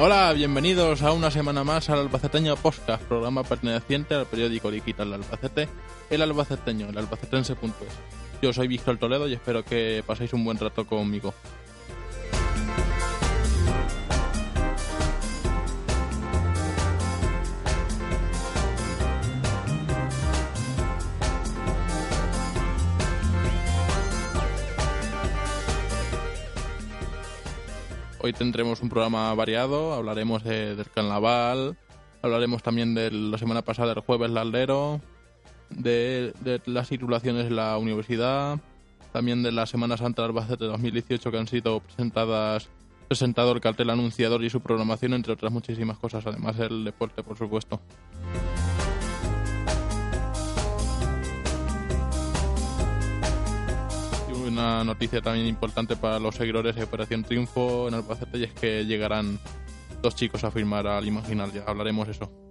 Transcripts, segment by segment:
Hola, bienvenidos a una semana más al Albaceteño Podcast, programa perteneciente al periódico digital Albacete, El Albaceteño, el albacetense.es. Yo soy Víctor Toledo y espero que paséis un buen rato conmigo. Hoy tendremos un programa variado, hablaremos de- del carnaval, hablaremos también de la semana pasada, el jueves, la aldero, de, de las titulaciones en la universidad, también de la Semana Santa de Albacete 2018 que han sido presentadas, presentado el cartel anunciador y su programación, entre otras muchísimas cosas, además el deporte, por supuesto. Una noticia también importante para los seguidores de Operación Triunfo en Albacete y es que llegarán dos chicos a firmar al Imaginar, ya hablaremos eso.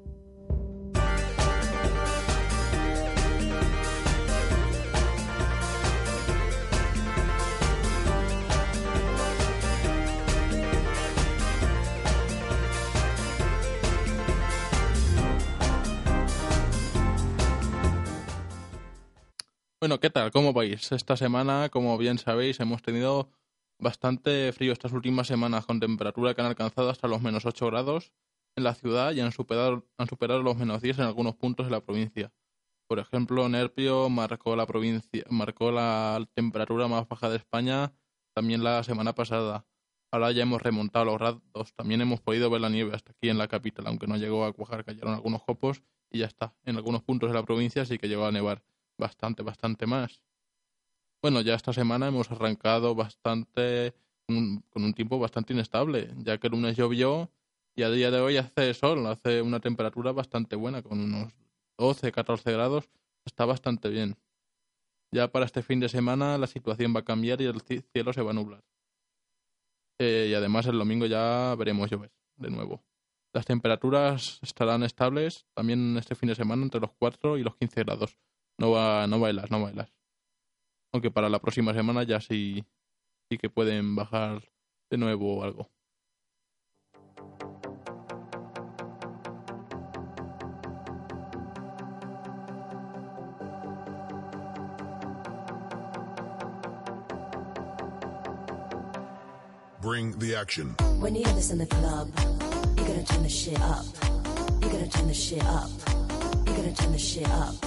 Bueno, ¿qué tal? ¿Cómo vais? Esta semana, como bien sabéis, hemos tenido bastante frío estas últimas semanas, con temperatura que han alcanzado hasta los menos 8 grados en la ciudad y han superado, han superado los menos 10 en algunos puntos de la provincia. Por ejemplo, Nerpio marcó la provincia, marcó la temperatura más baja de España también la semana pasada. Ahora ya hemos remontado los grados. También hemos podido ver la nieve hasta aquí en la capital, aunque no llegó a cuajar, cayeron algunos copos y ya está. En algunos puntos de la provincia sí que llegó a nevar bastante, bastante más. Bueno, ya esta semana hemos arrancado bastante con un, tiempo bastante inestable, ya que el lunes llovió y a día de hoy hace sol, hace una temperatura bastante buena, con unos 12, 14 grados, está bastante bien. Ya para este fin de semana la situación va a cambiar y el ci- cielo se va a nublar. Eh, y además el domingo ya veremos llover de nuevo. Las temperaturas estarán estables también este fin de semana entre los 4 y los 15 grados. No va, no bailas, no bailas. Aunque para la próxima semana ya sí, sí que pueden bajar de nuevo algo. Bring the action. When you hear this in the club, you gotta turn the shit up. You gotta turn the shit up. You gotta turn the shit up.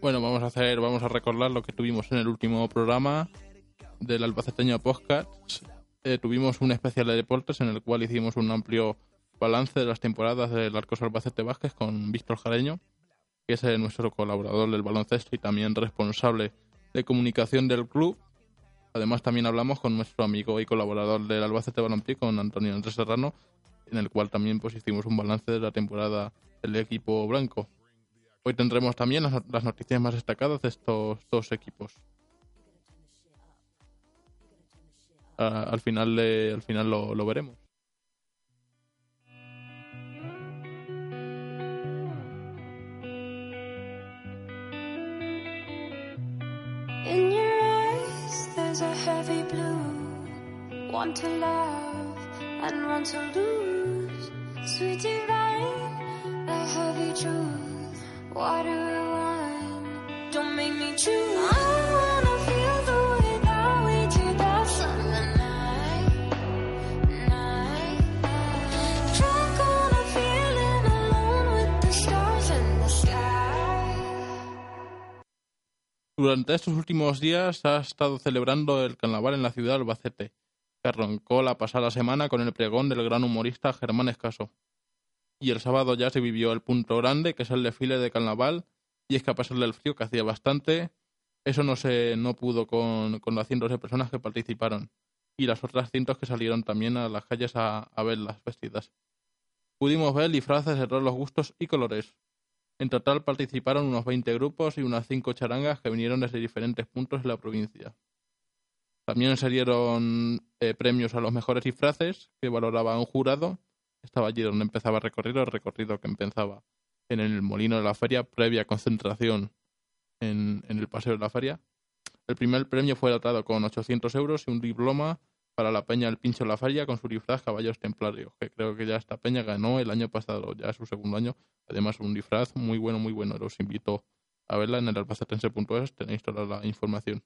Bueno, vamos a hacer, vamos a recordar lo que tuvimos en el último programa del Albaceteño Podcast. eh, tuvimos un especial de deportes en el cual hicimos un amplio balance de las temporadas del Arcos Albacete Vázquez con Víctor Jareño, que es eh, nuestro colaborador del baloncesto y también responsable de comunicación del club. Además, también hablamos con nuestro amigo y colaborador del Albacete Balompié, con Antonio Andrés Serrano, en el cual también pues, hicimos un balance de la temporada del equipo blanco. Hoy tendremos también las, noticias más destacadas de estos dos equipos. Ah, al final, al final lo, lo veremos. In your eyes, there's a heavy blue. One to love and one to lose. Sweet divine, a heavy truth. Durante estos últimos días ha estado celebrando el carnaval en la ciudad de Albacete, que arrancó la pasada semana con el pregón del gran humorista Germán Escaso. Y el sábado ya se vivió el punto grande, que es el desfile de carnaval, y es que a pesar del frío, que hacía bastante, eso no se no pudo con, con las cientos de personas que participaron, y las otras cientos que salieron también a las calles a, a ver las vestidas. Pudimos ver disfraces de todos los gustos y colores, en total participaron unos 20 grupos y unas 5 charangas que vinieron desde diferentes puntos de la provincia. También se dieron eh, premios a los mejores disfraces que valoraba un jurado. Estaba allí donde empezaba el recorrido, el recorrido que empezaba en el molino de la feria, previa concentración en, en el paseo de la feria. El primer premio fue dotado con 800 euros y un diploma para la peña El Pincho de la Feria con su disfraz Caballos Templarios, que creo que ya esta peña ganó el año pasado, ya su segundo año. Además, un disfraz muy bueno, muy bueno. Los invito a verla en el albacetense.es, tenéis toda la información.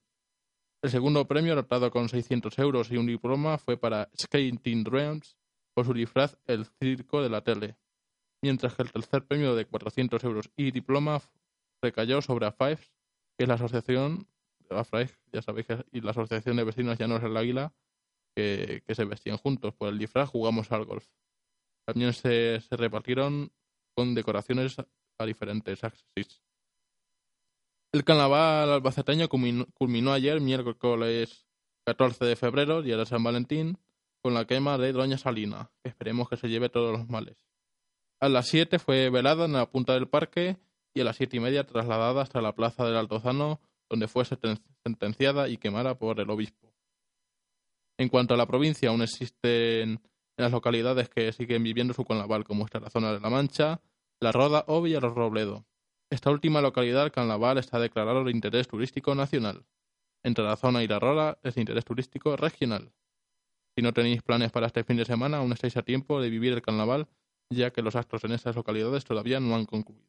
El segundo premio, dotado con 600 euros y un diploma, fue para Skating Dreams por su disfraz El Circo de la Tele. Mientras que el tercer premio de 400 euros y diploma recayó sobre AFAES, que es la asociación, AFAES, ya sabéis, que, y la asociación de vecinos Llanos del Águila, que, que se vestían juntos. Por el disfraz jugamos al golf. También se, se repartieron con decoraciones a diferentes axis. El carnaval albaceteño culminó ayer, miércoles 14 de febrero, día de San Valentín, con la quema de Doña Salina, esperemos que se lleve todos los males. A las 7 fue velada en la punta del parque y a las siete y media trasladada hasta la plaza del Altozano, donde fue senten- sentenciada y quemada por el obispo. En cuanto a la provincia, aún existen en las localidades que siguen viviendo su carnaval, como está la zona de La Mancha, La Roda, Obi y el Robledo. Esta última localidad, el carnaval, está declarado de interés turístico nacional. Entre la zona y La Roda es de interés turístico regional. Si no tenéis planes para este fin de semana, aún estáis a tiempo de vivir el carnaval, ya que los actos en estas localidades todavía no han concluido.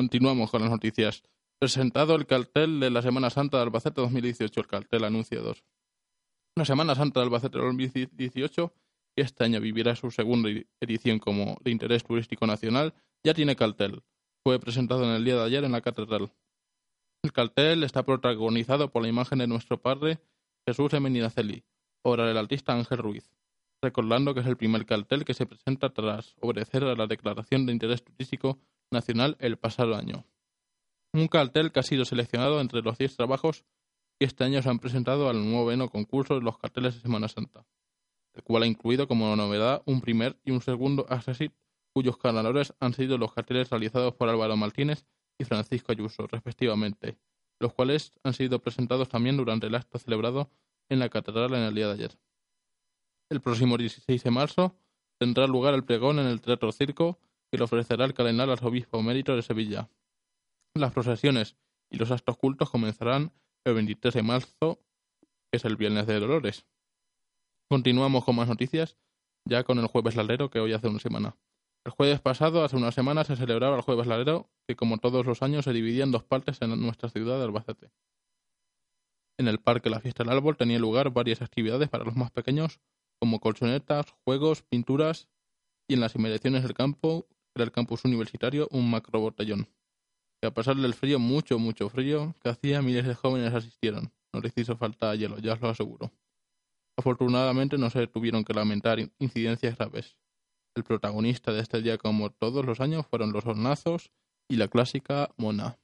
Continuamos con las noticias. Presentado el cartel de la Semana Santa de Albacete 2018, el cartel anuncio 2. La Semana Santa de Albacete 2018, que este año vivirá su segunda edición como de interés turístico nacional, ya tiene cartel. Fue presentado en el día de ayer en la catedral. El cartel está protagonizado por la imagen de nuestro padre Jesús Emeninaceli, obra del artista Ángel Ruiz, recordando que es el primer cartel que se presenta tras obedecer a la Declaración de Interés Turístico Nacional el pasado año. Un cartel que ha sido seleccionado entre los 10 trabajos que este año se han presentado al nuevo concurso de los carteles de Semana Santa, el cual ha incluido como novedad un primer y un segundo Accessit, cuyos ganadores han sido los carteles realizados por Álvaro Martínez y Francisco Ayuso, respectivamente, los cuales han sido presentados también durante el acto celebrado en la catedral en el día de ayer. El próximo 16 de marzo tendrá lugar el pregón en el Teatro Circo que le ofrecerá el cardenal arzobispo mérito de Sevilla. Las procesiones y los actos cultos comenzarán el 23 de marzo, que es el Viernes de Dolores. Continuamos con más noticias, ya con el Jueves Lalero, que hoy hace una semana. El jueves pasado, hace una semana, se celebraba el Jueves Lalero, que como todos los años se dividía en dos partes en nuestra ciudad de Albacete. En el Parque La Fiesta del Árbol tenía lugar varias actividades para los más pequeños, como colchonetas, juegos, pinturas, y en las inmediaciones del campo era el campus universitario un macro botellón. Que a pesar del frío, mucho, mucho frío, que hacía miles de jóvenes asistieron. No les hizo falta hielo, ya os lo aseguro. Afortunadamente no se tuvieron que lamentar incidencias graves. El protagonista de este día, como todos los años, fueron los hornazos y la clásica mona.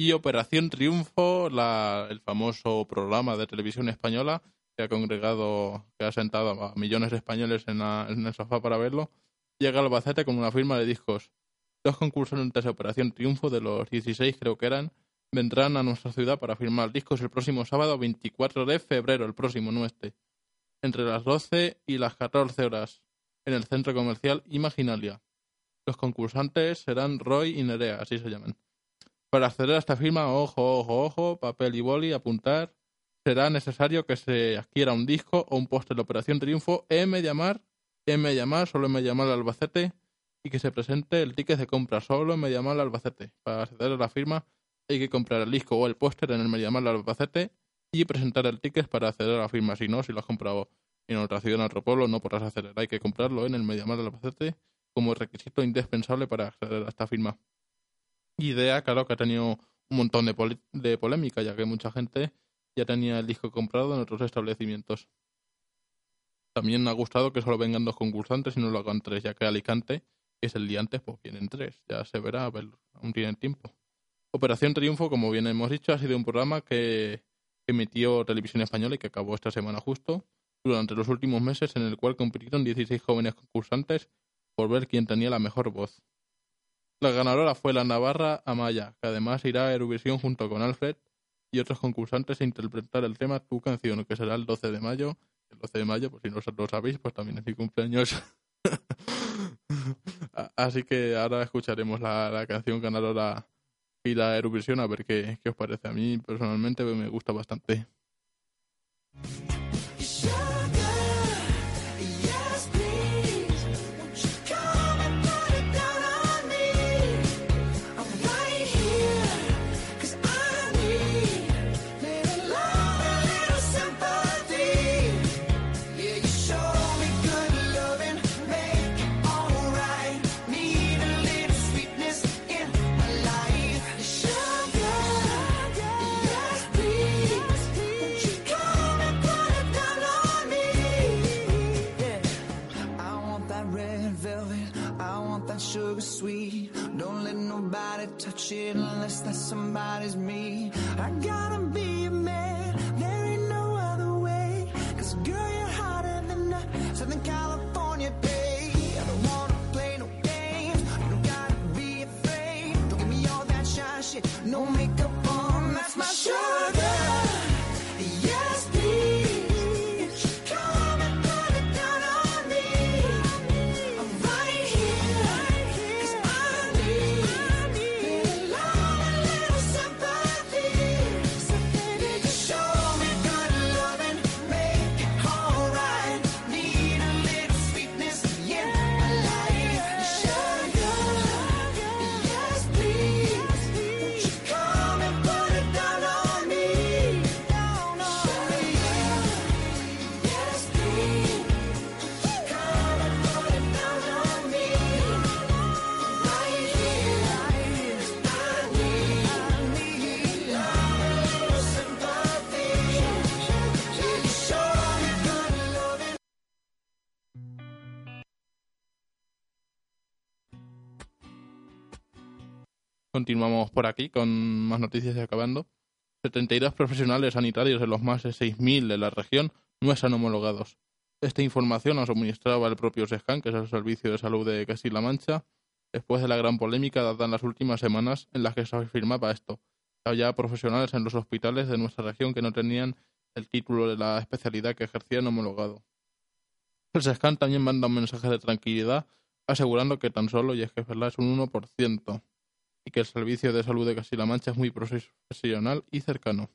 Y Operación Triunfo, la- el famoso programa de televisión española que ha congregado, que ha sentado a millones de españoles en, la- en el sofá para verlo, llega al Albacete con una firma de discos. Dos concursantes de Operación Triunfo, de los 16 creo que eran, vendrán a nuestra ciudad para firmar discos el próximo sábado 24 de febrero, el próximo, no este, entre las 12 y las 14 horas, en el centro comercial Imaginalia. Los concursantes serán Roy y Nerea, así se llaman. Para acceder a esta firma, ojo, ojo, ojo, papel y boli, apuntar, será necesario que se adquiera un disco o un póster de Operación Triunfo M llamar, M llamar, solo M llamar Albacete y que se presente el ticket de compra solo en Mediamar Albacete. Para acceder a la firma hay que comprar el disco o el póster en el Mediamar Albacete y presentar el ticket para acceder a la firma. Si no, si lo has comprado en otra ciudad, en otro pueblo, no podrás acceder. Hay que comprarlo en el Mediamar Albacete como requisito indispensable para acceder a esta firma. Idea, claro, que ha tenido un montón de, poli- de polémica, ya que mucha gente ya tenía el disco comprado en otros establecimientos. También me ha gustado que solo vengan dos concursantes y no lo hagan tres, ya que Alicante, es el día antes, pues vienen tres. Ya se verá, a ver, aún tienen tiempo. Operación Triunfo, como bien hemos dicho, ha sido un programa que emitió Televisión Española y que acabó esta semana justo, durante los últimos meses, en el cual compitieron 16 jóvenes concursantes por ver quién tenía la mejor voz. La ganadora fue la navarra Amaya, que además irá a Eurovisión junto con Alfred y otros concursantes a interpretar el tema Tu canción, que será el 12 de mayo. El 12 de mayo, pues si no lo sabéis, pues también es mi cumpleaños. Así que ahora escucharemos la, la canción ganadora y la Eurovisión a ver qué, qué os parece. A mí personalmente me gusta bastante. Nobody touch it unless that somebody's me. I gotta be Continuamos por aquí con más noticias y acabando. 72 profesionales sanitarios de los más de 6.000 de la región no están homologados. Esta información la suministraba el propio SESCAN, que es el Servicio de Salud de Castilla-La Mancha, después de la gran polémica dada en las últimas semanas en las que se afirmaba esto. Había profesionales en los hospitales de nuestra región que no tenían el título de la especialidad que ejercían homologado. El SESCAN también manda un mensaje de tranquilidad asegurando que tan solo, y es que es verdad, es un 1%, y que el Servicio de Salud de Castilla-La Mancha es muy profesional y cercano.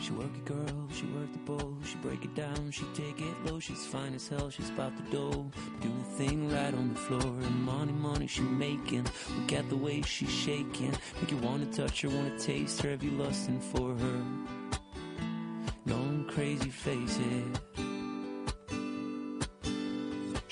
She work it, girl, she work the bowl, she break it down, she take it low, she's fine as hell, she's about to dough. Do the thing right on the floor, and money, money she making. Look at the way she's shaking, make you wanna touch her, wanna taste her, have you lusting for her? Going crazy, face it.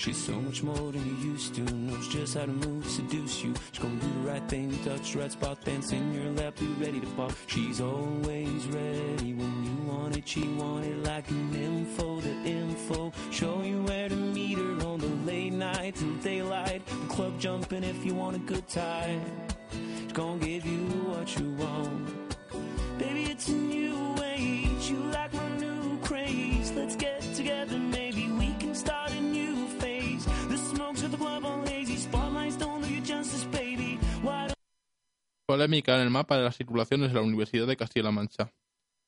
She's so much more than you used to. Knows just how to move, seduce you. She's gonna do the right thing, touch the right spot, dance in your lap, be ready to pop. She's always ready when you want it. She want it like an info, the info. Show you where to meet her on the late night till daylight. The club jumping if you want a good time. She's gonna give you what you want. Baby, it's a new age. You like my new craze. Let's get together, maybe Polémica en el mapa de las titulaciones de la Universidad de Castilla-La Mancha.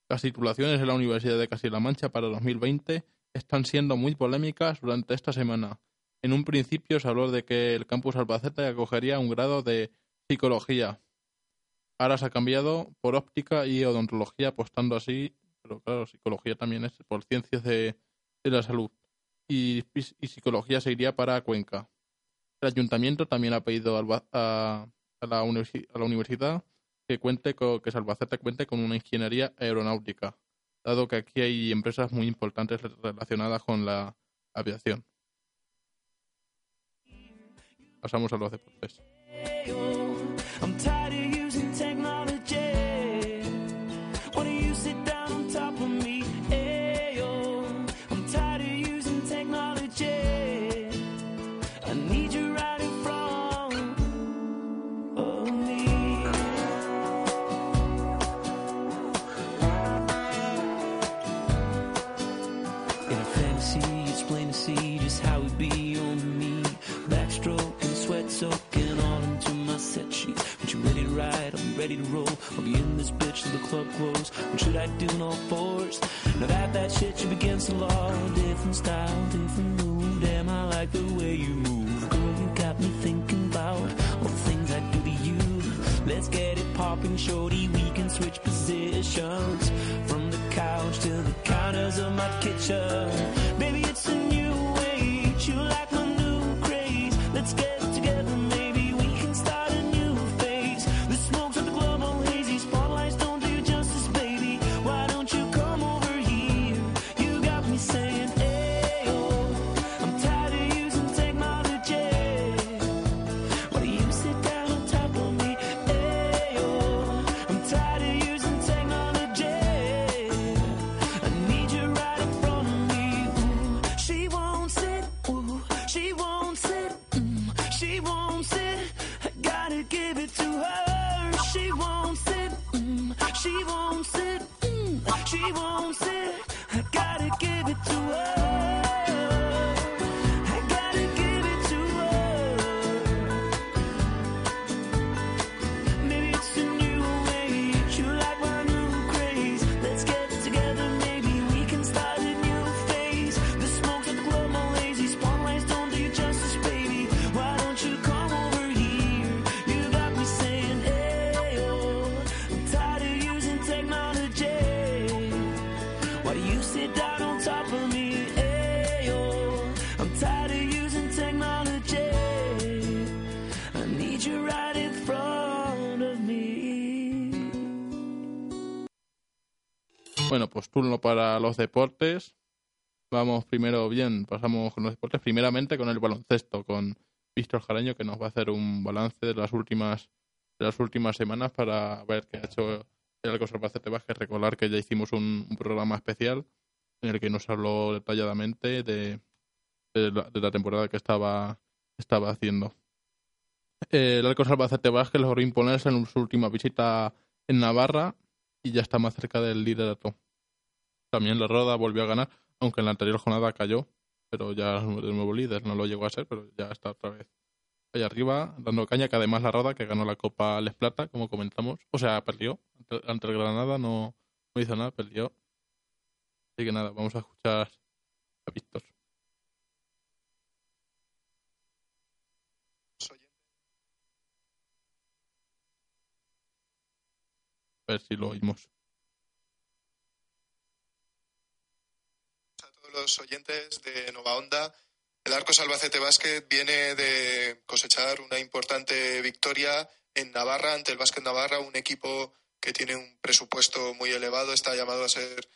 Las titulaciones de la Universidad de Castilla-La Mancha para 2020 están siendo muy polémicas durante esta semana. En un principio se habló de que el campus Albacete acogería un grado de psicología. Ahora se ha cambiado por óptica y odontología, apostando así, pero claro, psicología también es por ciencias de, la salud. Y, psicología se iría para Cuenca. El ayuntamiento también ha pedido alba- a, a la, universi- a la universidad que cuente co- que Salvacete cuente con una ingeniería aeronáutica, dado que aquí hay empresas muy importantes relacionadas con la aviación. Pasamos a los deportes. soaking all into my set sheet. But you ready to ride? I'm ready to roll. I'll be in this bitch till the club close. What should I do on all fours? Now that that shit you against the law. Different style, different mood. Damn, I like the way you move. Girl, you got me thinking about all the things I do to you. Let's get it poppin', shorty. We can switch positions from the couch to the counters of my kitchen. Baby, it's a new age. You like my new craze. Let's get Bueno, pues turno para los deportes. Vamos primero bien, pasamos con los deportes. Primeramente con el baloncesto, con Víctor Jaraño, que nos va a hacer un balance de las últimas de las últimas semanas para ver qué ha hecho el Arcos Albacete Vázquez. Recordar que ya hicimos un, un programa especial en el que nos habló detalladamente de, de, la, de la temporada que estaba, estaba haciendo. El Arcos Albacete Vázquez logró imponerse en su última visita en Navarra y ya está más cerca del liderato. También la Roda volvió a ganar, aunque en la anterior jornada cayó, pero ya es el nuevo líder, no lo llegó a ser, pero ya está otra vez ahí arriba, dando caña, que además la Roda, que ganó la Copa Les Plata, como comentamos, o sea, perdió, ante, ante el Granada no, no hizo nada, perdió. Así que nada, vamos a escuchar a Víctor. A ver si lo oímos. a todos los oyentes de Nova Onda. El Arcos Albacete Básquet viene de cosechar una importante victoria en Navarra ante el Básquet Navarra, un equipo que tiene un presupuesto muy elevado, está llamado a ser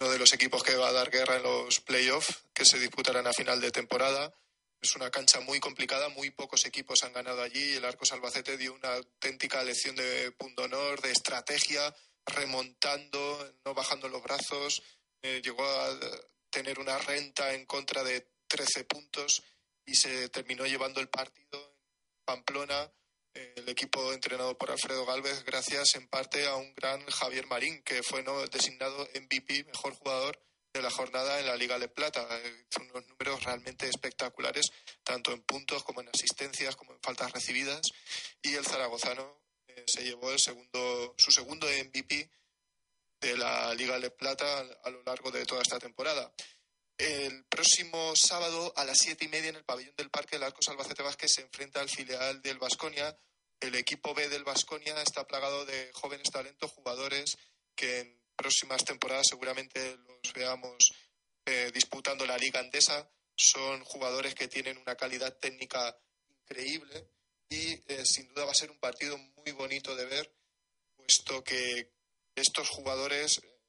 uno de los equipos que va a dar guerra en los playoffs que se disputarán a final de temporada. Es una cancha muy complicada, muy pocos equipos han ganado allí el Arcos Albacete dio una auténtica lección de punto honor, de estrategia, remontando, no bajando los brazos, eh, llegó a tener una renta en contra de 13 puntos y se terminó llevando el partido en Pamplona, eh, el equipo entrenado por Alfredo Galvez, gracias en parte a un gran Javier Marín, que fue ¿no? designado MVP, mejor jugador la jornada en la Liga de Plata. Son unos números realmente espectaculares, tanto en puntos como en asistencias, como en faltas recibidas. Y el zaragozano eh, se llevó el segundo, su segundo MVP de la Liga de Plata a lo largo de toda esta temporada. El próximo sábado a las siete y media en el pabellón del Parque el Arcos Albacete Vázquez se enfrenta al filial del Vasconia. El equipo B del Vasconia está plagado de jóvenes talentos, jugadores que en próximas temporadas seguramente los veamos eh, disputando la Liga Andesa. Son jugadores que tienen una calidad técnica increíble y eh, sin duda va a ser un partido muy bonito de ver, puesto que estos jugadores, eh,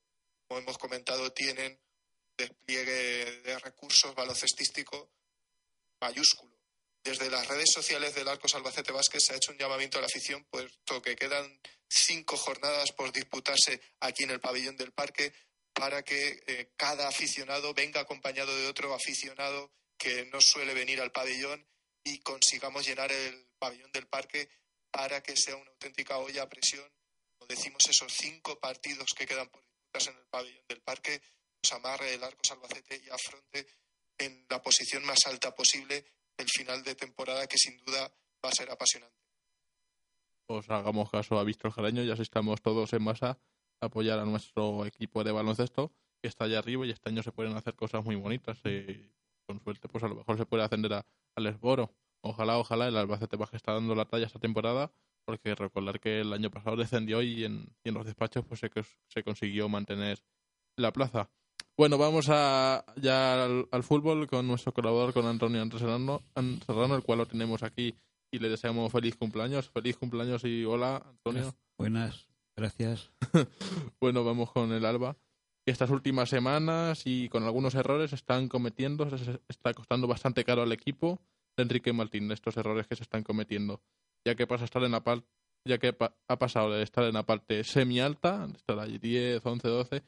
como hemos comentado, tienen despliegue de recursos baloncestístico mayúsculo. Desde las redes sociales del Arcos Albacete Vázquez se ha hecho un llamamiento a la afición, puesto que quedan cinco jornadas por disputarse aquí en el pabellón del parque, para que eh, cada aficionado venga acompañado de otro aficionado que no suele venir al pabellón y consigamos llenar el pabellón del parque para que sea una auténtica olla a presión. Como decimos, esos cinco partidos que quedan por disputarse en el pabellón del parque, nos amarre el Arcos Albacete y afronte en la posición más alta posible el final de temporada que sin duda va a ser apasionante. Os hagamos caso a Víctor Jaraño y así estamos todos en masa a apoyar a nuestro equipo de baloncesto que está allá arriba y este año se pueden hacer cosas muy bonitas. Y con suerte, pues a lo mejor se puede ascender a, al Esboro. Ojalá, ojalá el Albacete Baja está dando la talla esta temporada, porque recordar que el año pasado descendió y en, y en los despachos pues se, se consiguió mantener la plaza. Bueno, vamos a, ya al, al fútbol con nuestro colaborador, con Antonio Serrano, An- Serrano, el cual lo tenemos aquí y le deseamos feliz cumpleaños. Feliz cumpleaños y hola, Antonio. Buenas, gracias. Bueno, vamos con el Alba. Estas últimas semanas y con algunos errores están cometiendo, se está costando bastante caro al equipo de Enrique Martín estos errores que se están cometiendo, ya que pasa a estar en la parte, ya que pa- ha pasado de estar en la parte semi alta, de estar ahí 10, 11, 12,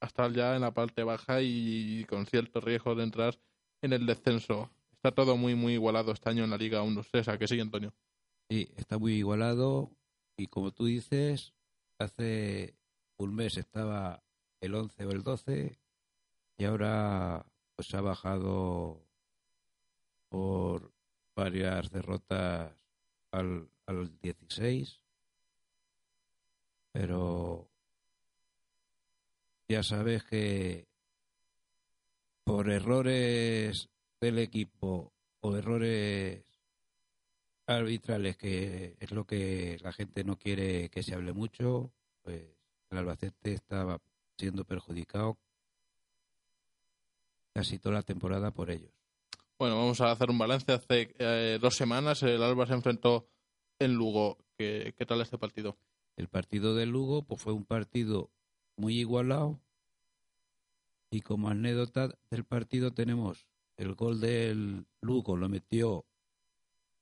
a estar ya en la parte baja y con cierto riesgo de entrar en el descenso. Está todo muy muy igualado este año en la Liga 1-2-3, ¿a que sí, Antonio? Sí, está muy igualado y como tú dices, hace un mes estaba el 11 o el 12 y ahora pues ha bajado por varias derrotas al, al 16 pero ya sabes que por errores del equipo o errores arbitrales, que es lo que la gente no quiere que se hable mucho, pues el Albacete estaba siendo perjudicado casi toda la temporada por ellos. Bueno, vamos a hacer un balance. Hace eh, dos semanas el Alba se enfrentó en Lugo. ¿Qué, qué tal este partido? El partido de Lugo pues fue un partido muy igualado y como anécdota del partido tenemos el gol del Lugo lo metió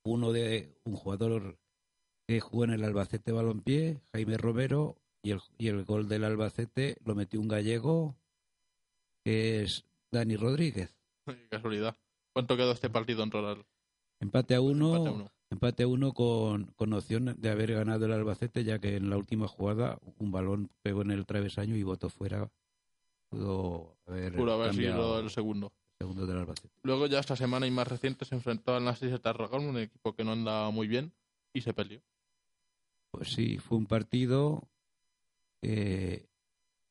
uno de un jugador que jugó en el Albacete Balompié, Jaime Romero, y el, y el gol del Albacete lo metió un gallego que es Dani Rodríguez. Qué casualidad. ¿Cuánto quedó este partido en total? Empate a uno, Empate a uno. empate a uno con, con opción de haber ganado el Albacete, ya que en la última jugada un balón pegó en el travesaño y votó fuera. Pudo haber, Pudo haber cambiado sido el segundo. Segundo del Albacete. Luego ya esta semana y más reciente se enfrentó al Nastic de Tarragona, un equipo que no anda muy bien, y se peleó. Pues sí, fue un partido que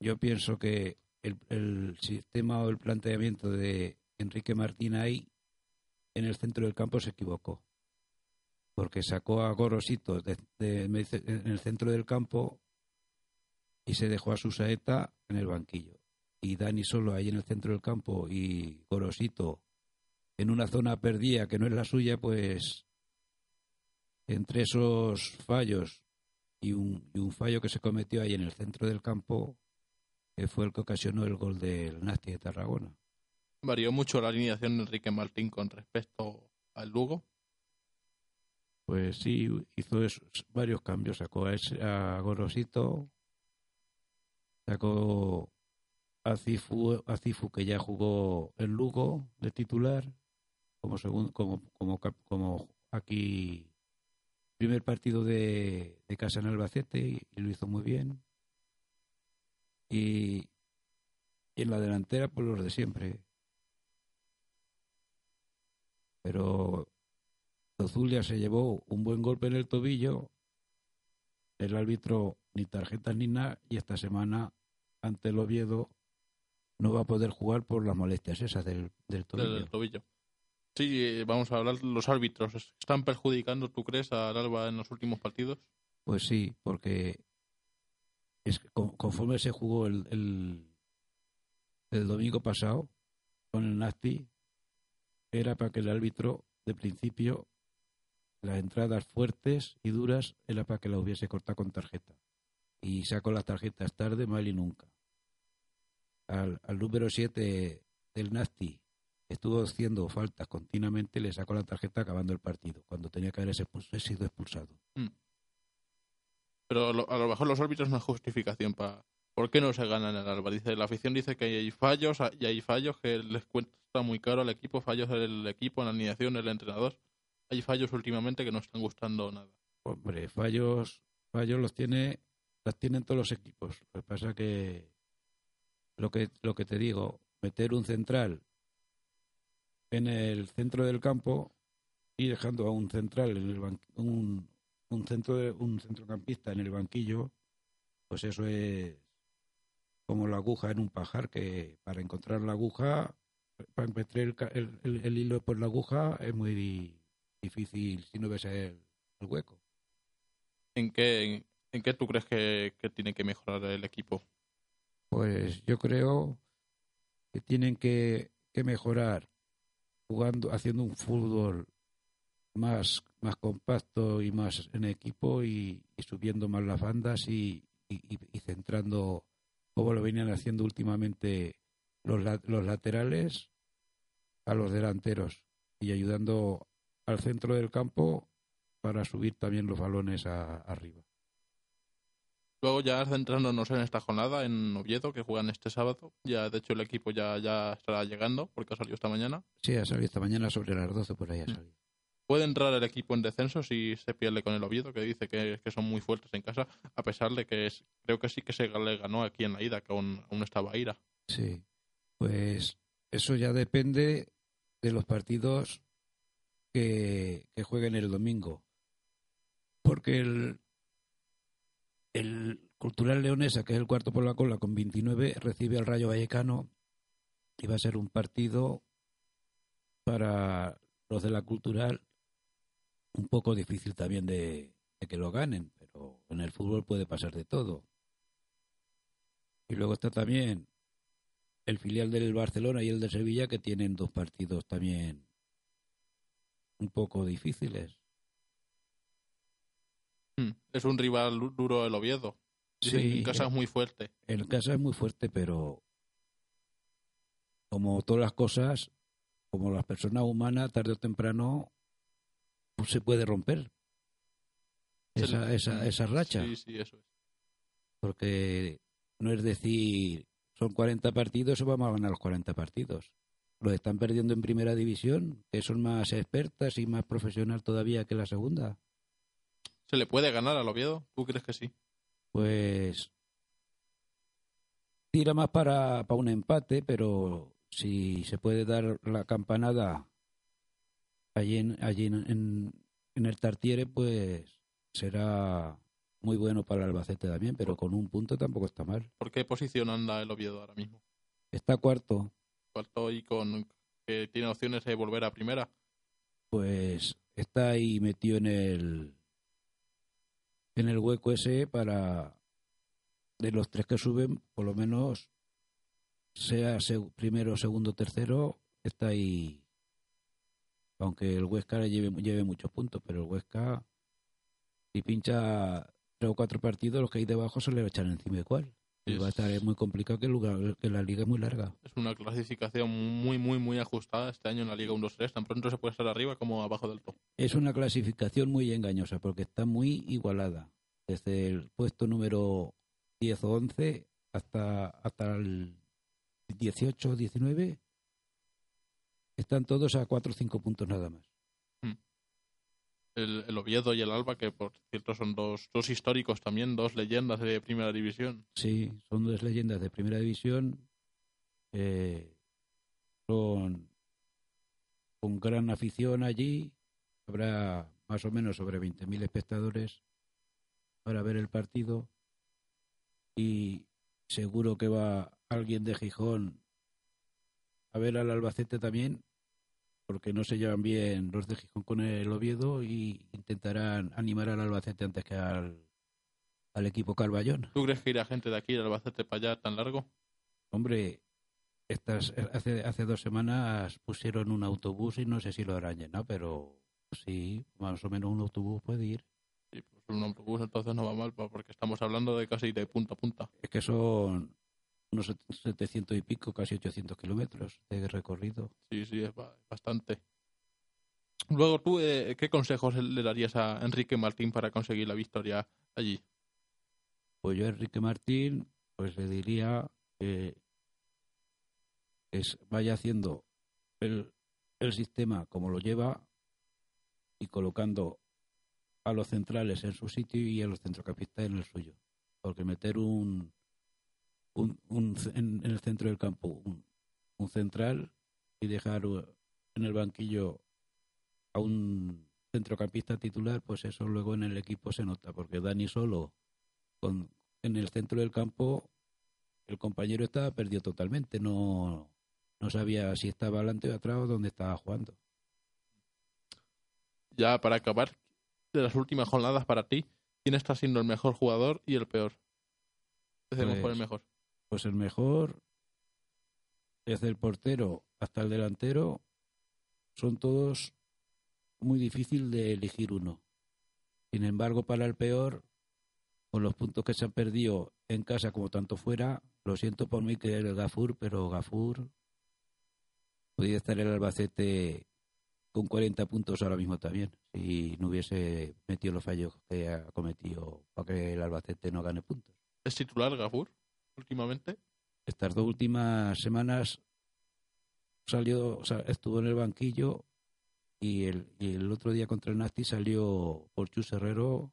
yo pienso que el, el sistema o el planteamiento de Enrique Martín ahí en el centro del campo se equivocó. Porque sacó a Gorosito de- de- en el centro del campo y se dejó a su saeta en el banquillo. Y Dani solo ahí en el centro del campo y Gorosito en una zona perdida que no es la suya, pues entre esos fallos y un, y un fallo que se cometió ahí en el centro del campo, que fue el que ocasionó el gol del Nasti de Tarragona. Varió mucho la alineación de Enrique Martín con respecto al Lugo. Pues sí, hizo esos varios cambios. Sacó a, ese- a Gorosito, sacó a Cifu, que ya jugó en Lugo de titular, como, segun- como, como, aquí primer partido de, de casa en Albacete y, y lo hizo muy bien. Y, y en la delantera, pues los de siempre. Pero Zulia se llevó un buen golpe en el tobillo. El árbitro ni tarjetas ni nada. Y esta semana, ante el Oviedo, no va a poder jugar por las molestias esas del, del tobillo. del tobillo. Sí, eh, vamos a hablar de los árbitros. ¿Están perjudicando, tú crees, al Alba en los últimos partidos? Pues sí, porque es que con- conforme se jugó el, el, el domingo pasado con el Nasti, era para que el árbitro, de principio, las entradas fuertes y duras, era para que la hubiese cortado con tarjeta. Y sacó las tarjetas tarde, mal y nunca. Al, al número 7 del Nasti, estuvo haciendo faltas continuamente, le sacó la tarjeta acabando el partido, cuando tenía que haber expulsado- sido expulsado. Pero lo- a lo mejor los árbitros no es justificación para... ¿Por qué no se gana en el Alba? Dice, la afición dice que hay fallos y hay fallos que les cuesta muy caro al equipo, fallos del equipo en la alineación, el entrenador. Hay fallos últimamente que no están gustando nada. Hombre, fallos, fallos los tiene, los tienen todos los equipos. Lo que pasa que lo que lo que te digo, meter un central en el centro del campo y dejando a un central en el un, un centro de- un centrocampista en el banquillo, pues eso es como la aguja en un pajar, que para encontrar la aguja, para meter el, el- el- hilo por la aguja es muy di- difícil si no ves el, el hueco. ¿En qué, en qué tú crees que, que tiene que mejorar el equipo? Pues yo creo que tienen que, que mejorar jugando, haciendo un fútbol más, más compacto y más en equipo y, subiendo más las bandas y, centrando como lo venían haciendo últimamente los, los laterales a los delanteros y ayudando al centro del campo para subir también los balones a- arriba. Luego ya centrándonos en esta jornada en Oviedo, que juegan este sábado. Ya, de hecho, el equipo ya, ya estará llegando, porque ha salido esta mañana. Sí, ha salido esta mañana sobre las 12 por ahí ha salido. Puede entrar el equipo en descenso si se pierde con el Oviedo, que dice que, que son muy fuertes en casa, a pesar de que es, creo que sí que se le ganó aquí en la ida, que aún, aún estaba ira. Sí, pues eso ya depende de los partidos que, que jueguen el domingo. Porque el, el Cultural Leonesa, que es el cuarto por la cola con 29, recibe al Rayo Vallecano y va a ser un partido para los de la Cultural un poco difícil también de, que lo ganen, pero en el fútbol puede pasar de todo. Y luego está también el filial del Barcelona y el de Sevilla que tienen dos partidos también un poco difíciles. Mm. Es un rival du- duro el Oviedo. Dicen que Sí, en casa es muy fuerte. En casa es muy fuerte, pero como todas las cosas, como las personas humanas, tarde o temprano pues, se puede romper esa, esa, esa racha. Sí, sí, eso es. Porque no es decir, son 40 partidos o vamos a ganar los 40 partidos. Los están perdiendo en primera división, que son más expertas y más profesional todavía que la segunda. ¿Se le puede ganar al Oviedo? ¿Tú crees que sí? Pues tira más para, para un empate, pero si se puede dar la campanada allí en, allí en, en, en el Tartiere, pues será muy bueno para el Albacete también, pero con un punto tampoco está mal. ¿Por qué posición anda el Oviedo ahora mismo? Está cuarto, Cuarto y con que tiene opciones de volver a primera. pues está ahí metido en el en el hueco ese para de los tres que suben por lo menos sea primero segundo tercero está ahí. Aunque el Huesca le lleve, lleve muchos puntos pero el Huesca si pincha tres o cuatro partidos los que hay debajo se le echan encima igual y Es- va a estar muy complicado que, el lugar, que la liga es muy larga Es una clasificación muy, muy, muy ajustada este año en la Liga 1-2-3. Tan pronto se puede estar arriba como abajo del top. Es una clasificación muy engañosa porque está muy igualada. Desde el puesto número 10 o 11 hasta, hasta el 18 o 19 están todos a 4 o 5 puntos nada más. El, Oviedo y el Alba, que por cierto son dos, dos históricos también, dos leyendas de primera división. Sí, son dos leyendas de primera división. eh, son con gran afición allí. Habrá más o menos sobre 20.000 espectadores para ver el partido. Y seguro que va alguien de Gijón a ver al Albacete también, porque no se llevan bien los de Gijón con el Oviedo y intentarán animar al Albacete antes que al, al equipo Carballón. ¿Tú crees que irá gente de aquí, de Albacete, para allá tan largo? Hombre, estas, hace, hace dos semanas pusieron un autobús y no sé si lo habrán llenado, pero sí, más o menos un autobús puede ir. Sí, pues un autobús entonces no va mal, porque estamos hablando de casi de punta a punta. Es que son unos set- 700 y pico, casi 800 kilómetros de recorrido. Sí, sí, es ba- bastante. Luego, ¿tú eh, qué consejos le darías a Enrique Martín para conseguir la victoria allí? Pues yo a Enrique Martín, pues le diría que es, vaya haciendo el, el sistema como lo lleva y colocando a los centrales en su sitio y a los centrocampistas en el suyo. Porque meter un, un, un en, en el centro del campo un, un central y dejar uh, en el banquillo a un centrocampista titular, pues eso luego en el equipo se nota, porque Dani solo con, en el centro del campo, el compañero estaba perdido totalmente, no, no sabía si estaba adelante o atrás o dónde estaba jugando. Ya para acabar, de las últimas jornadas para ti, ¿quién está siendo el mejor jugador y el peor? Empecemos por el Pues- mejor. Pues el mejor, desde el portero hasta el delantero, son todos muy difícil de elegir uno. Sin embargo, para el peor, con los puntos que se han perdido en casa como tanto fuera, lo siento por mí que el Gafur, pero Gafur podría estar el Albacete con 40 puntos ahora mismo también, si no hubiese metido los fallos que ha cometido para que el Albacete no gane puntos. ¿Es titular Gafur últimamente? estas dos últimas semanas salió, o sea, estuvo en el banquillo y el, y el otro día contra el Nasti salió por Chus Herrero,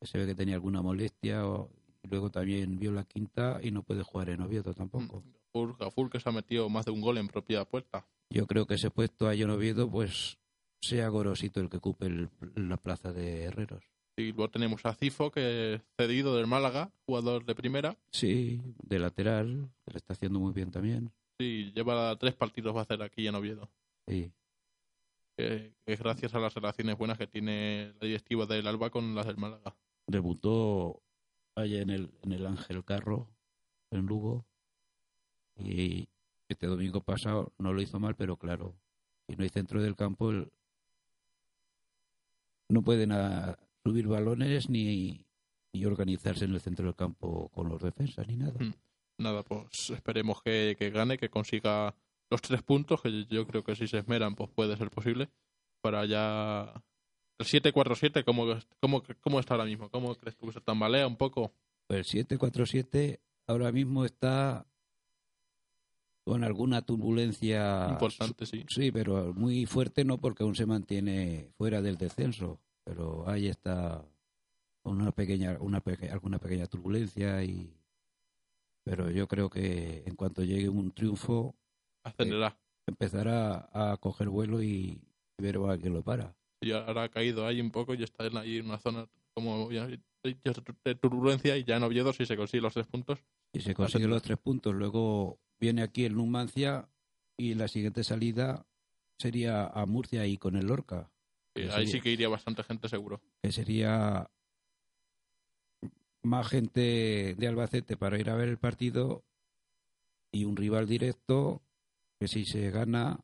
que se ve que tenía alguna molestia, o- y luego también vio la quinta y no puede jugar en Oviedo tampoco. Gafur, Gafur que se ha metido más de un gol en propia puerta. Yo creo que ese puesto ahí en Oviedo, pues sea Gorosito el que ocupe el- la plaza de Herreros. Y luego tenemos a Cifo, que es cedido del Málaga, jugador de primera. Sí, de lateral, que le está haciendo muy bien también. Sí, lleva tres partidos va a hacer aquí en Oviedo. Sí. Que es gracias a las relaciones buenas que tiene la directiva del Alba con las del Málaga. debutó allá en el, en el Ángel Carro, en Lugo, y este domingo pasado no lo hizo mal, pero claro, si no hay centro del campo, el- no pueden a- subir balones ni, ni organizarse en el centro del campo con los defensas ni nada. Mm. Nada, pues esperemos que, que gane, que consiga los tres puntos, que yo creo que si se esmeran, pues puede ser posible. Para ya. El 7-4-7, ¿cómo, cómo, ¿cómo está ahora mismo? ¿Cómo crees tú que se tambalea un poco? El 747 ahora mismo está con alguna turbulencia Importante, sí. Sí, pero muy fuerte no porque aún se mantiene fuera del descenso, pero ahí está una pequeña una peque- alguna pequeña turbulencia y pero yo creo que en cuanto llegue un triunfo Ascenderá. empezará a coger vuelo y ver a quién lo para. Y ahora ha caído ahí un poco y está en ahí en una zona como ya- de turbulencia y ya en Oviedo si se consigue los tres puntos. Y se consigue los tres puntos, luego viene aquí el Numancia y la siguiente salida sería a Murcia y con el Lorca. Que ahí sería- sí que iría bastante gente seguro. que sería más gente de Albacete para ir a ver el partido y un rival directo que si se gana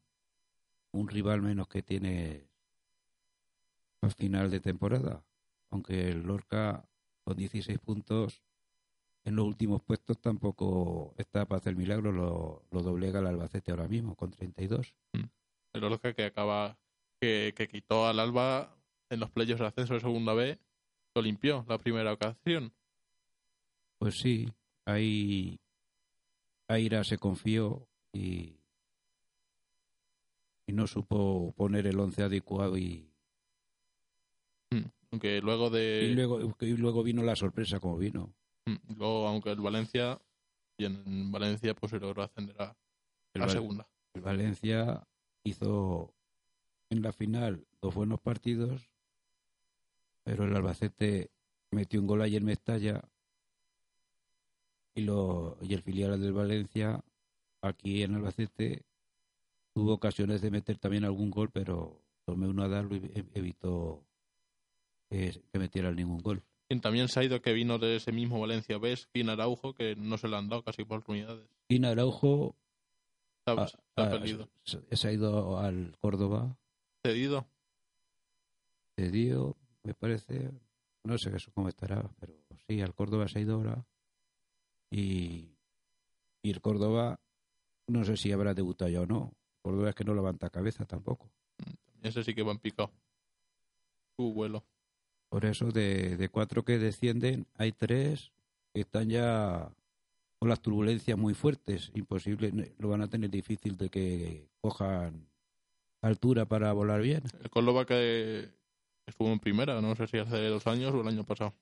un rival menos que tiene al final de temporada. Aunque el Lorca con 16 puntos en los últimos puestos tampoco está para hacer milagro lo, lo doblega el Albacete ahora mismo con 32 El Orca que acaba, que, que quitó al Alba en los playos de ascenso de segunda B, lo limpió la primera ocasión. Pues sí, ahí Aira se confió y, y no supo poner el once adecuado y, Mm. Aunque luego de. y luego y luego vino la sorpresa como vino. Mm. Luego, aunque el Valencia. Y en Valencia, pues se logró ascender a, El a Val- segunda. El Valencia hizo en la final dos buenos partidos, pero el Albacete metió un gol ahí en Mestalla y, lo, y el filial del Valencia aquí en Albacete tuvo ocasiones de meter también algún gol, pero tomé uno a darlo y ev- evitó que, que metiera ningún gol. Quien también se ha ido, que vino de ese mismo Valencia B, es Araujo, que no se le han dado casi oportunidades. Y Araujo ha, ha se ha ido al Córdoba, Cedido. cedió, me parece, no sé cómo estará, pero sí, al Córdoba se ha ido ahora. Y, y el Córdoba, no sé si habrá debutado ya o no. Córdoba es que no levanta cabeza tampoco. Ese sí que va en picado. Su vuelo. Por eso, de, de cuatro que descienden, hay tres que están ya con las turbulencias muy fuertes. Imposible, lo van a tener difícil de que cojan altura para volar bien. El Córdoba que estuvo en primera, no sé si hace dos años o el año pasado.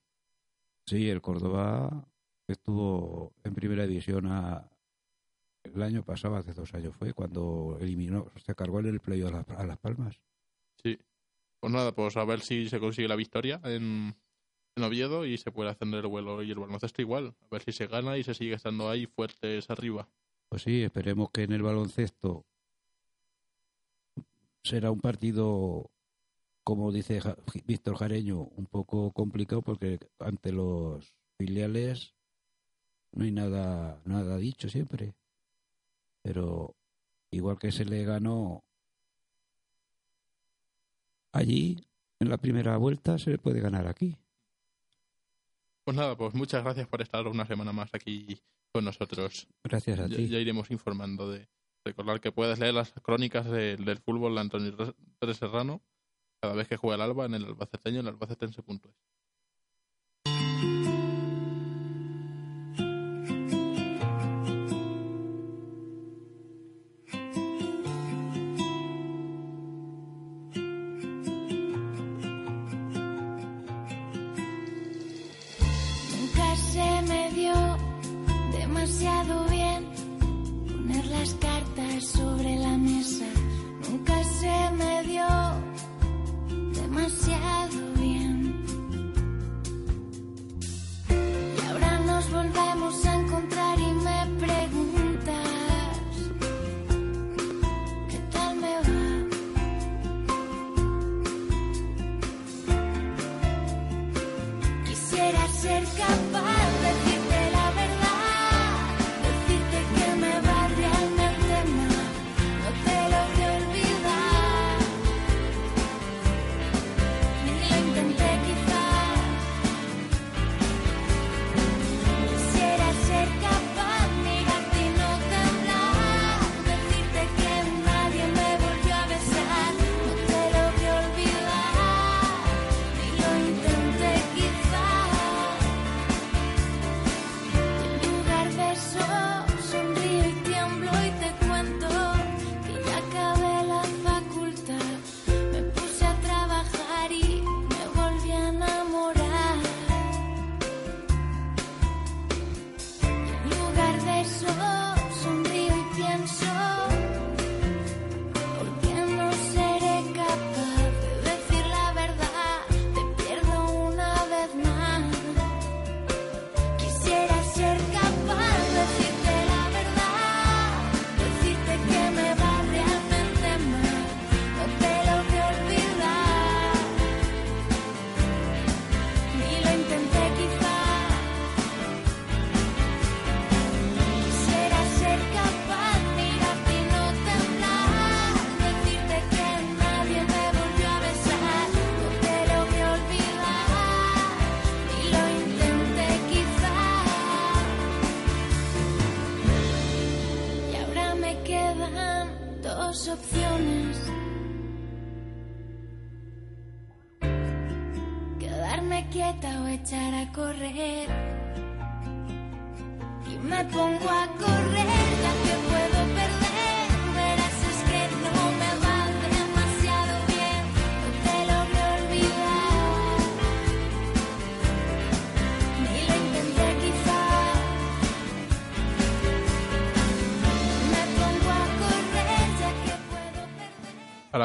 Sí, el Córdoba estuvo en primera división a- el año pasado, hace dos años fue, cuando eliminó, se cargó en el playo a, Las- a Las Palmas. Sí. Pues nada, pues a ver si se consigue la victoria en, en Oviedo y se puede ascender el vuelo y el baloncesto igual. A ver si se gana y se sigue estando ahí fuertes arriba. Pues sí, esperemos que en el baloncesto será un partido, como dice Ja- Víctor Jareño, un poco complicado porque ante los filiales no hay nada, nada dicho siempre. Pero igual que se le ganó allí, en la primera vuelta, se le puede ganar aquí. Pues nada, pues muchas gracias por estar una semana más aquí con nosotros. Gracias a Ya, ti. ya iremos informando de recordar que puedes leer las crónicas de- del fútbol de Antonio Serrano cada vez que juega el Alba en el albaceteño en albacetense.es.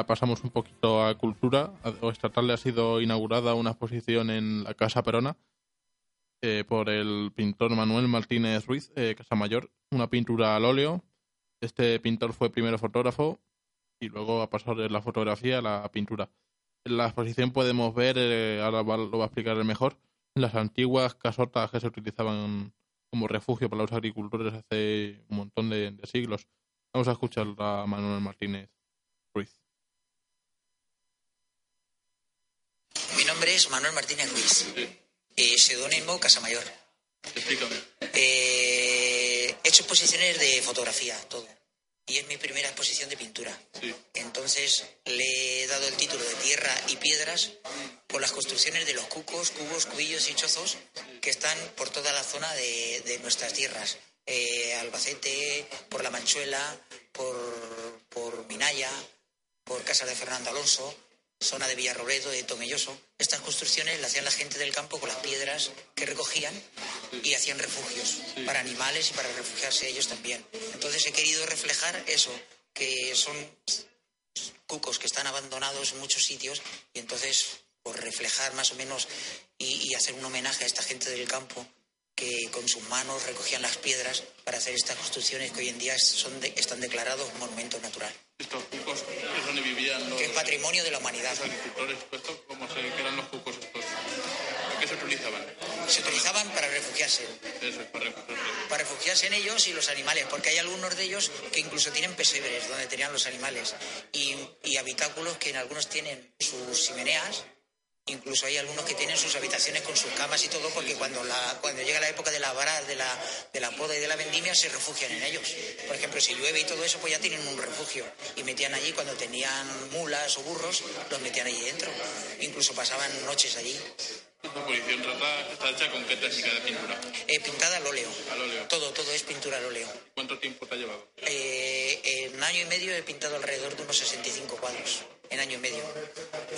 pasamos un poquito a cultura. Esta tarde ha sido inaugurada una exposición en la Casa Perona eh, por el pintor Manuel Martínez Ruiz, eh, Casamayor. Una pintura al óleo. Este pintor fue primero fotógrafo y luego ha pasado de la fotografía a la pintura. En la exposición podemos ver, eh, ahora lo va a explicar el mejor, las antiguas casotas que se utilizaban como refugio para los agricultores hace un montón de siglos. Vamos a escuchar a Manuel Martínez Ruiz. Mi nombre es Manuel Martínez Ruiz, eh, seudónimo Casamayor. Explícame. Eh, he hecho exposiciones de fotografía, todo. Y es mi primera exposición de pintura. Entonces le he dado el título de Tierra y Piedras por las construcciones de los cucos, cubos, cubillos y chozos que están por toda la zona de, de nuestras tierras. Eh, Albacete, por La Manchuela, por, por Minaya, por Casa de Fernando Alonso, zona de Villarrobledo, de Tomelloso. Estas construcciones las hacían la gente del campo con las piedras que recogían y hacían refugios para animales y para refugiarse ellos también. Entonces he querido reflejar eso, que son cucos que están abandonados en muchos sitios y entonces por reflejar más o menos y, y hacer un homenaje a esta gente del campo que con sus manos recogían las piedras para hacer estas construcciones que hoy en día son de- están declarados monumento natural. Estos cucos es donde vivían los Que es patrimonio de la humanidad. los agricultores. ¿Esto cómo se, qué eran los cucos estos? ¿Para qué se utilizaban? Se utilizaban para refugiarse, Eso es para refugiarse. para refugiarse en ellos y los animales, porque hay algunos de ellos que incluso tienen pesebres donde tenían los animales y, y habitáculos que en algunos tienen sus chimeneas. Incluso hay algunos que tienen sus habitaciones con sus camas y todo, porque cuando, la, cuando llega la época de la vara, de la, de la poda y de la vendimia, se refugian en ellos. Por ejemplo, si llueve y todo eso, pues ya tienen un refugio. Y metían allí, cuando tenían mulas o burros, los metían allí dentro. Incluso pasaban noches allí. Esta exposición trata, está hecha con qué técnica de pintura. Eh, pintada al óleo. Al óleo. Todo, todo es pintura al óleo. ¿Cuánto tiempo te ha llevado? Eh, en un año y medio he pintado alrededor de unos 65 cuadros. En año y medio.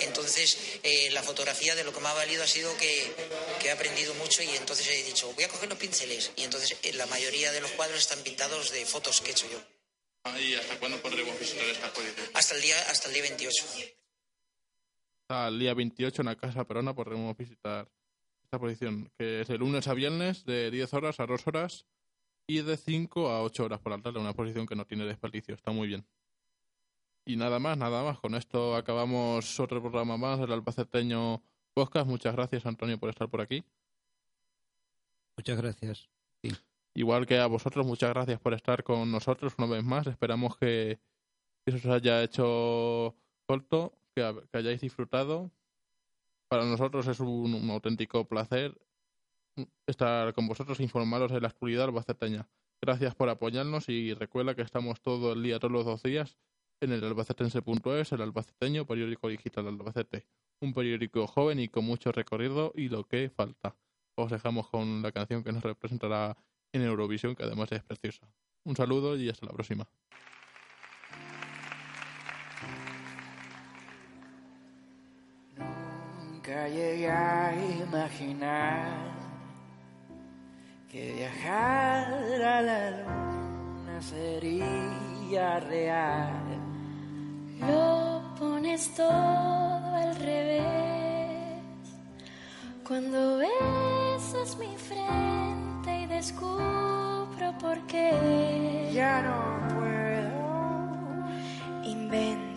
Entonces, eh, la fotografía de lo que me ha valido ha sido que, que he aprendido mucho y entonces he dicho, voy a coger los pinceles. Y entonces eh, la mayoría de los cuadros están pintados de fotos que he hecho yo. Ah, ¿Y hasta cuándo podremos visitar esta exposición? Hasta el día, hasta el día 28. El día 28 en la Casa Perona podremos visitar esta exposición, que es de lunes a viernes de 10 horas a 2 horas y de 5 a 8 horas por la tarde. Una exposición que no tiene desperdicio, está muy bien. Y nada más, nada más. Con esto acabamos otro programa más del Albaceteño Podcast. Muchas gracias, Antonio, por estar por aquí. Muchas gracias. Sí. Igual que a vosotros, muchas gracias por estar con nosotros una vez más. Esperamos que eso os haya hecho corto, que, ha- que hayáis disfrutado. Para nosotros es un, auténtico placer estar con vosotros informaros de la actualidad albaceteña. Gracias por apoyarnos y recuerda que estamos todo el día, todos los dos días, en el albacetense.es, el albaceteño, periódico digital Albacete. Un periódico joven y con mucho recorrido y lo que falta. Os dejamos con la canción que nos representará en Eurovisión, que además es preciosa. Un saludo y hasta la próxima. Nunca llegué a imaginar que viajar a la luna sería real. Lo pones todo al revés. Cuando besas mi frente y descubro por qué. Ya no puedo inventarlo.